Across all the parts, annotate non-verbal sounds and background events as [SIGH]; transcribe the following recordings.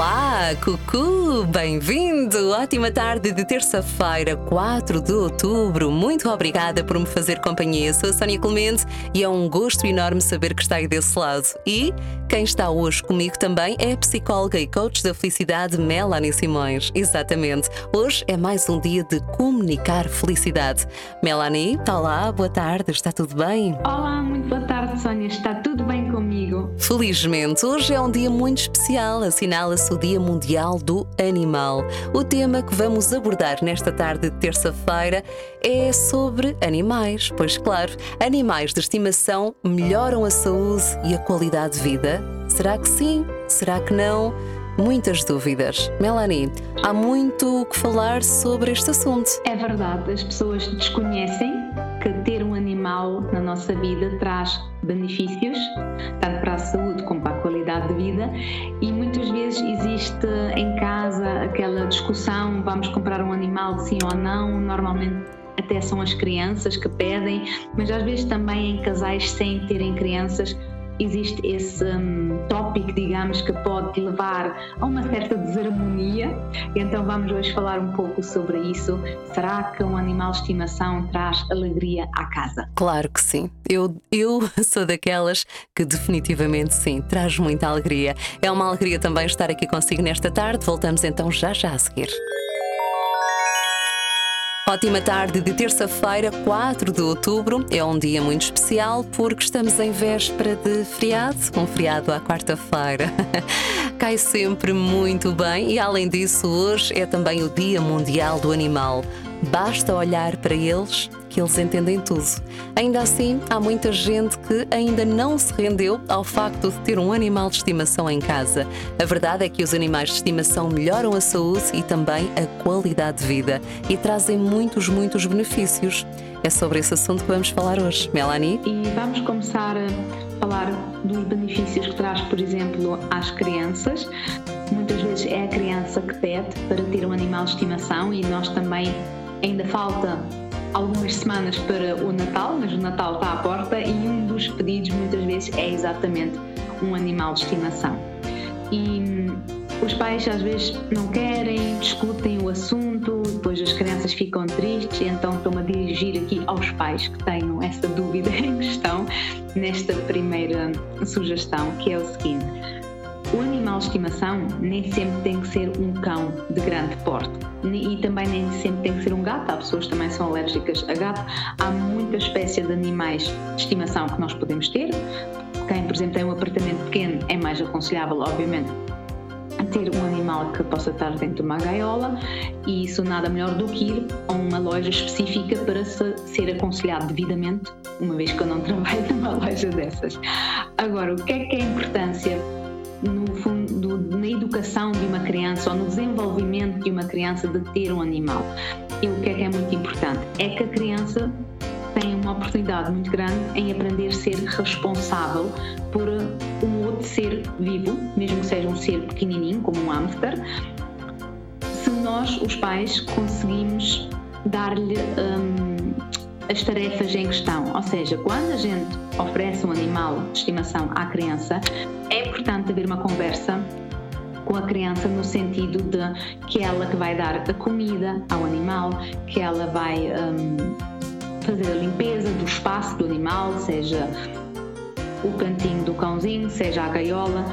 Olá, Cucu, bem-vindo! Ótima tarde de terça-feira, 4 de outubro. Muito obrigada por me fazer companhia. Sou a Sónia Clemente e é um gosto enorme saber que está aí desse lado. E quem está hoje comigo também é a psicóloga e coach da felicidade Melanie Simões. Exatamente. Hoje é mais um dia de comunicar felicidade. Melanie, olá, boa tarde, está tudo bem? Olá, muito boa tarde, Sónia. Está tudo bem comigo? Felizmente, hoje é um dia muito especial, assinala-se o Dia Mundial do Animal. O tema que vamos abordar nesta tarde de terça-feira é sobre animais. Pois, claro, animais de estimação melhoram a saúde e a qualidade de vida? Será que sim? Será que não? Muitas dúvidas. Melanie, há muito o que falar sobre este assunto. É verdade, as pessoas desconhecem que ter um na nossa vida traz benefícios, tanto para a saúde como para a qualidade de vida, e muitas vezes existe em casa aquela discussão: vamos comprar um animal sim ou não? Normalmente até são as crianças que pedem, mas às vezes também em casais sem terem crianças existe esse um, tópico, digamos, que pode levar a uma certa desarmonia. Então vamos hoje falar um pouco sobre isso. Será que um animal de estimação traz alegria à casa? Claro que sim. Eu, eu [LAUGHS] sou daquelas que definitivamente sim, traz muita alegria. É uma alegria também estar aqui consigo nesta tarde. Voltamos então já já a seguir. Ótima tarde de terça-feira, 4 de outubro. É um dia muito especial porque estamos em véspera de feriado, um feriado à quarta-feira. [LAUGHS] Cai sempre muito bem e, além disso, hoje é também o Dia Mundial do Animal. Basta olhar para eles que eles entendem tudo. Ainda assim, há muita gente que ainda não se rendeu ao facto de ter um animal de estimação em casa. A verdade é que os animais de estimação melhoram a saúde e também a qualidade de vida e trazem muitos, muitos benefícios. É sobre esse assunto que vamos falar hoje. Melanie? E vamos começar a falar dos benefícios que traz, por exemplo, às crianças. Muitas vezes é a criança que pede para ter um animal de estimação e nós também ainda falta algumas semanas para o Natal, mas o Natal está à porta e um dos pedidos muitas vezes é exatamente um animal de estimação. E hum, os pais às vezes não querem, discutem o assunto, depois as crianças ficam tristes, então estou-me a dirigir aqui aos pais que tenham essa dúvida [LAUGHS] em questão nesta primeira sugestão, que é o seguinte de estimação nem sempre tem que ser um cão de grande porte e também nem sempre tem que ser um gato. Há pessoas que também são alérgicas a gato. Há muita espécie de animais de estimação que nós podemos ter. Quem, por exemplo, tem um apartamento pequeno é mais aconselhável, obviamente, ter um animal que possa estar dentro de uma gaiola e isso nada melhor do que ir a uma loja específica para ser aconselhado devidamente, uma vez que eu não [LAUGHS] trabalho numa loja dessas. Agora, o que é que é a importância no fundo, na educação de uma criança ou no desenvolvimento de uma criança de ter um animal. E o que é que é muito importante? É que a criança tem uma oportunidade muito grande em aprender a ser responsável por um outro ser vivo, mesmo que seja um ser pequenininho, como um hamster, se nós, os pais, conseguimos dar-lhe um, as tarefas em questão. Ou seja, quando a gente oferece um animal de estimação à criança, é importante haver uma conversa com a criança no sentido de que ela que vai dar a comida ao animal, que ela vai um, fazer a limpeza do espaço do animal, seja o cantinho do cãozinho, seja a gaiola,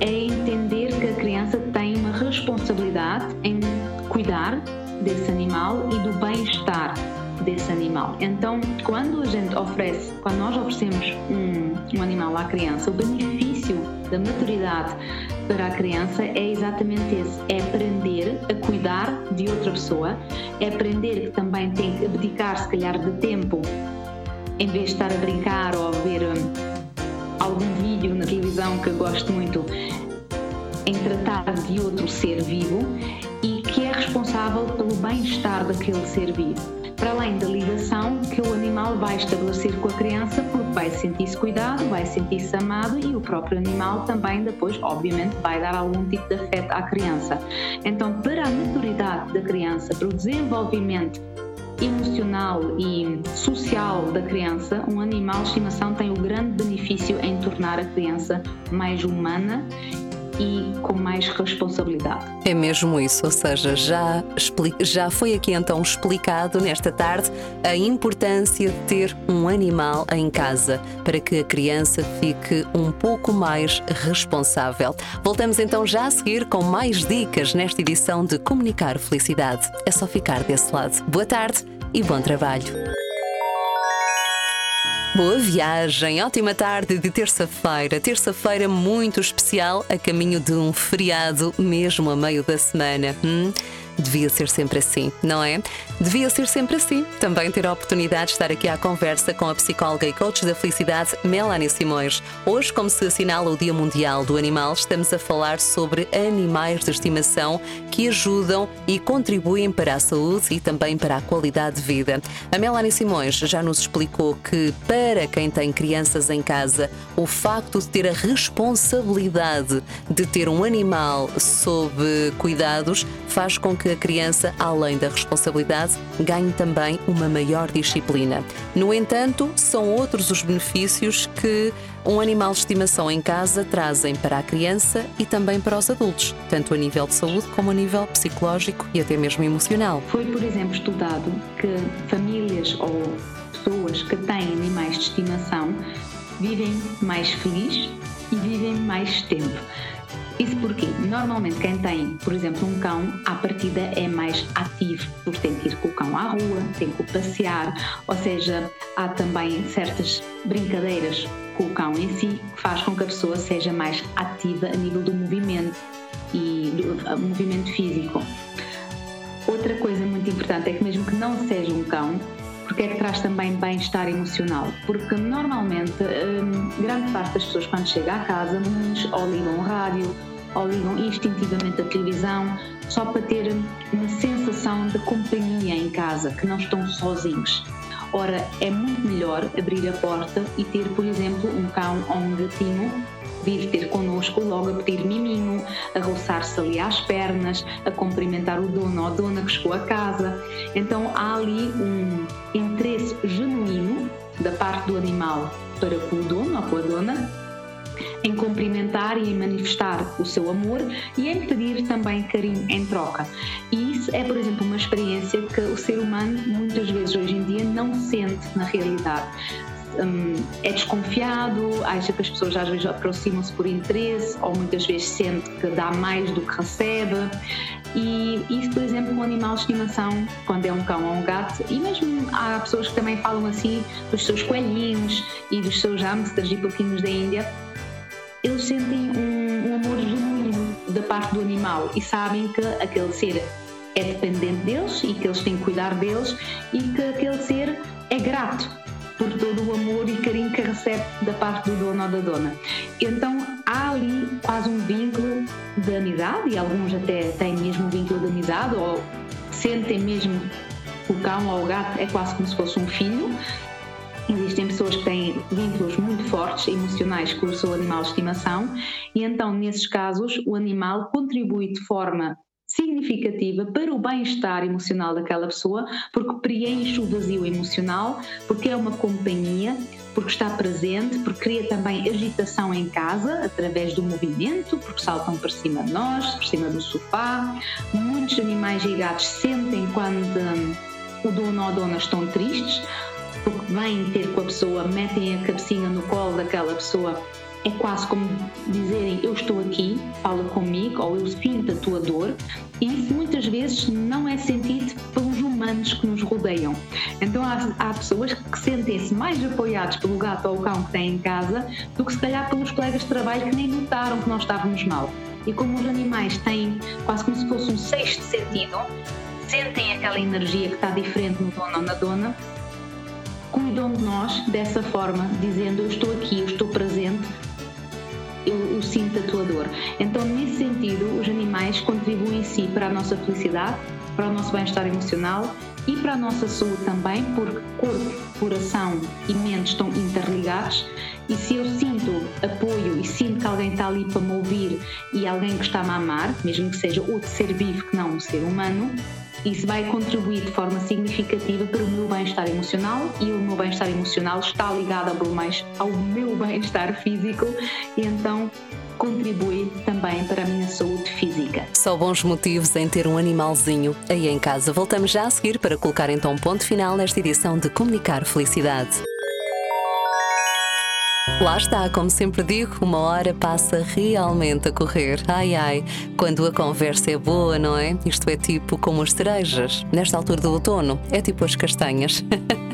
é entender que a criança tem uma responsabilidade em cuidar desse animal e do bem-estar desse animal. Então, quando a gente oferece, quando nós oferecemos um, um animal à criança, o benefício da maturidade para a criança é exatamente esse: é aprender a cuidar de outra pessoa, é aprender que também tem que abdicar, se calhar, de tempo, em vez de estar a brincar ou a ver um, algum vídeo na televisão que eu gosto muito, em tratar de outro ser vivo e que é responsável pelo bem-estar daquele ser vivo para além da ligação que o animal vai estabelecer com a criança, porque vai sentir-se cuidado, vai sentir-se amado e o próprio animal também depois, obviamente, vai dar algum tipo de afeto à criança. Então, para a maturidade da criança, para o desenvolvimento emocional e social da criança, um animal de estimação tem o grande benefício em tornar a criança mais humana e com mais responsabilidade. É mesmo isso, ou seja, já, já foi aqui então explicado nesta tarde a importância de ter um animal em casa para que a criança fique um pouco mais responsável. Voltamos então já a seguir com mais dicas nesta edição de Comunicar Felicidade. É só ficar desse lado. Boa tarde e bom trabalho. Boa viagem, ótima tarde de terça-feira. Terça-feira muito especial, a caminho de um feriado, mesmo a meio da semana. Hum? Devia ser sempre assim, não é? Devia ser sempre assim. Também ter a oportunidade de estar aqui à conversa com a psicóloga e coach da felicidade, Melanie Simões. Hoje, como se assinala o Dia Mundial do Animal, estamos a falar sobre animais de estimação que ajudam e contribuem para a saúde e também para a qualidade de vida. A Melanie Simões já nos explicou que, para quem tem crianças em casa, o facto de ter a responsabilidade de ter um animal sob cuidados faz com que a criança, além da responsabilidade, ganhe também uma maior disciplina. No entanto, são outros os benefícios que um animal de estimação em casa trazem para a criança e também para os adultos, tanto a nível de saúde como a nível psicológico e até mesmo emocional. Foi, por exemplo, estudado que famílias ou pessoas que têm animais de estimação vivem mais felizes e vivem mais tempo. Isso porque, normalmente, quem tem, por exemplo, um cão, à partida é mais ativo, porque tem que ir com o cão à rua, tem que o passear, ou seja, há também certas brincadeiras com o cão em si que faz com que a pessoa seja mais ativa a nível do movimento e do movimento físico. Outra coisa muito importante é que, mesmo que não seja um cão, porque é que traz também bem-estar emocional? Porque normalmente, hum, grande parte das pessoas, quando chega à casa, muitos ou ligam o rádio ou ligam instintivamente a televisão só para ter uma sensação de companhia em casa, que não estão sozinhos. Ora, é muito melhor abrir a porta e ter, por exemplo, um cão ou um gatinho vir ter connosco logo a pedir miminho, a roçar-se ali às pernas, a cumprimentar o dono ou a dona que chegou a casa. Então há ali um interesse genuíno da parte do animal para com o dono ou com a dona em cumprimentar e em manifestar o seu amor e em pedir também carinho em troca. E isso é, por exemplo, uma experiência que o ser humano muitas vezes hoje em dia não sente na realidade. Um, é desconfiado, acha que as pessoas às vezes aproximam-se por interesse ou muitas vezes sente que dá mais do que recebe. E isso, por exemplo, um animal de estimação, quando é um cão ou um gato, e mesmo há pessoas que também falam assim dos seus coelhinhos e dos seus hamsters e pouquinhos da Índia, eles sentem um, um amor genuíno da parte do animal e sabem que aquele ser é dependente deles e que eles têm que cuidar deles e que aquele ser é grato por todo o amor e carinho que recebe da parte do dono ou da dona. Então há ali quase um vínculo de amizade e alguns até têm mesmo um vínculo de amizade ou sentem mesmo o cão ou o gato é quase como se fosse um filho Existem pessoas que têm vínculos muito fortes emocionais com o seu animal de estimação e então, nesses casos, o animal contribui de forma significativa para o bem-estar emocional daquela pessoa, porque preenche o vazio emocional, porque é uma companhia, porque está presente, porque cria também agitação em casa através do movimento, porque saltam para cima de nós, por cima do sofá. Muitos animais e gatos sentem quando hum, o dono ou a dona estão tristes porque vêm ter com a pessoa, metem a cabecinha no colo daquela pessoa, é quase como dizerem eu estou aqui, fala comigo, ou eu sinto a tua dor, e isso muitas vezes não é sentido pelos humanos que nos rodeiam. Então há, há pessoas que sentem-se mais apoiados pelo gato ou o cão que têm em casa do que se calhar pelos colegas de trabalho que nem notaram que nós estávamos mal. E como os animais têm quase como se fosse um sexto sentido, sentem aquela energia que está diferente no dono ou na dona, cuidam de nós dessa forma, dizendo eu estou aqui, eu estou presente, eu, sinto a tua dor. Então, nesse sentido, os animais contribuem em si para a nossa felicidade, para o nosso bem-estar emocional e para a nossa saúde também, porque corpo, coração e mente estão interligados. E se eu sinto apoio e sinto que alguém está ali para me ouvir e alguém que está-me a amar, mesmo que seja outro ser vivo que não um ser humano, isso vai contribuir de forma significativa para o meu bem-estar emocional e o meu bem-estar emocional está ligado ao meu bem-estar físico e então contribui também para a minha saúde física. Só bons motivos em ter um animalzinho aí em casa. Voltamos já a seguir para colocar então um ponto final nesta edição de Comunicar Felicidade. Lá está, como sempre digo, uma hora passa realmente a correr. Ai ai, quando a conversa é boa, não é? Isto é tipo como as cerejas. Nesta altura do outono, é tipo as castanhas. [LAUGHS]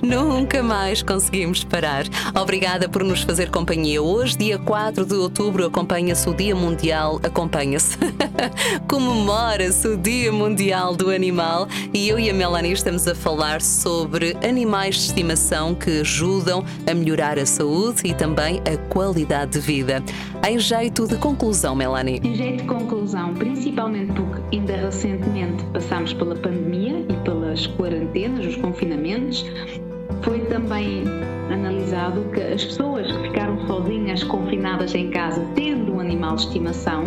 [LAUGHS] Nunca mais conseguimos parar. Obrigada por nos fazer companhia. Hoje, dia 4 de outubro, acompanha-se o Dia Mundial. Acompanha-se. [LAUGHS] Comemora-se o Dia Mundial do Animal e eu e a Melanie estamos a falar sobre animais de estimação que ajudam a melhorar a saúde e também a qualidade de vida. Em jeito de conclusão, Melanie. Em jeito de conclusão, principalmente porque ainda recentemente passámos pela pandemia e pelas quarentenas, os confinamentos, foi também analisado que as pessoas que ficaram sozinhas, confinadas em casa, tendo um animal de estimação,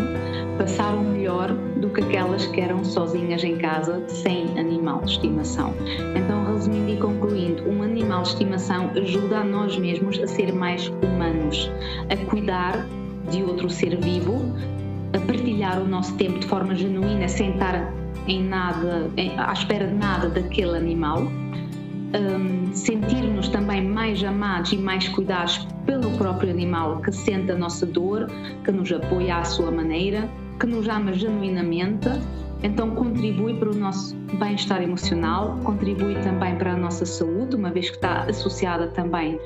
passaram melhor do que aquelas que eram sozinhas em casa, sem animal de estimação. Então, resumindo e concluindo, um animal de estimação ajuda a nós mesmos a ser mais humanos, a cuidar de outro ser vivo, a partilhar o nosso tempo de forma genuína, sem estar em nada, em, à espera de nada daquele animal um, sentir-nos também mais amados e mais cuidados pelo próprio animal que sente a nossa dor, que nos apoia à sua maneira, que nos ama genuinamente, então contribui para o nosso bem-estar emocional, contribui também para a nossa saúde, uma vez que está associada também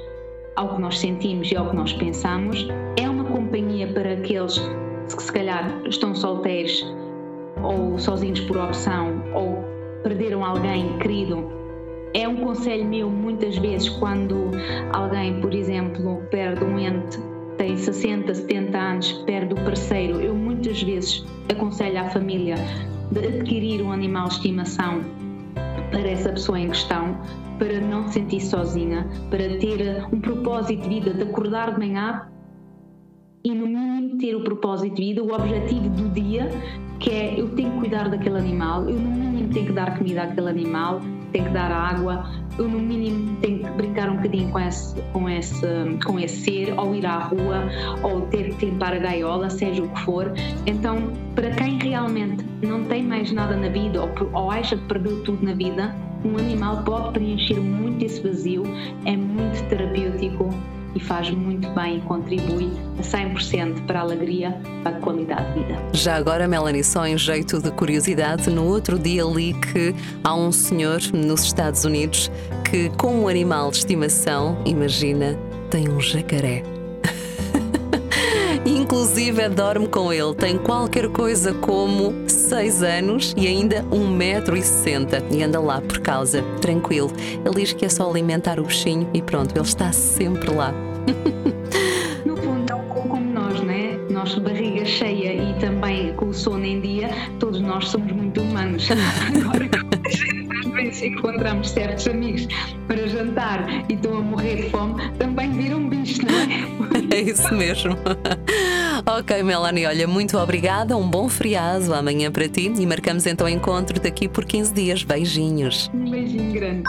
ao que nós sentimos e ao que nós pensamos. É uma companhia para aqueles que se calhar estão solteiros ou sozinhos por opção ou perderam alguém querido é um conselho meu muitas vezes quando alguém, por exemplo, perde um ente, tem 60, 70 anos, perde o parceiro, eu muitas vezes aconselho à família de adquirir um animal de estimação para essa pessoa em questão, para não se sentir sozinha, para ter um propósito de vida, de acordar de manhã e no mínimo ter o propósito de vida, o objetivo do dia, que é eu tenho que cuidar daquele animal, eu no mínimo tenho que dar comida àquele animal, tem que dar água, eu no mínimo tenho que brincar um bocadinho com esse, com esse, com esse ser, ou ir à rua, ou ter que limpar a gaiola, seja o que for. Então, para quem realmente não tem mais nada na vida, ou, ou acha que perdeu tudo na vida, um animal pode preencher muito esse vazio, é muito terapêutico e faz muito bem e contribui a 100% para a alegria, para a qualidade de vida. Já agora, Melanie, só em jeito de curiosidade, no outro dia li que há um senhor nos Estados Unidos que, com um animal de estimação, imagina, tem um jacaré. Inclusive dorme com ele, tem qualquer coisa como 6 anos e ainda 1,60m e anda lá por causa, tranquilo. Ele diz que é só alimentar o bichinho e pronto, ele está sempre lá. [LAUGHS] No fundo, como nós, né? Nós, barriga cheia e também com o sono em dia, todos nós somos muito humanos. [LAUGHS] Agora, às vezes encontramos certos amigos para jantar e estão a morrer de fome, também viram bicho, não é? [LAUGHS] É isso mesmo. [LAUGHS] Ok, Melanie, olha, muito obrigada, um bom feriado amanhã para ti e marcamos então o encontro daqui por 15 dias. Beijinhos. Um beijinho grande.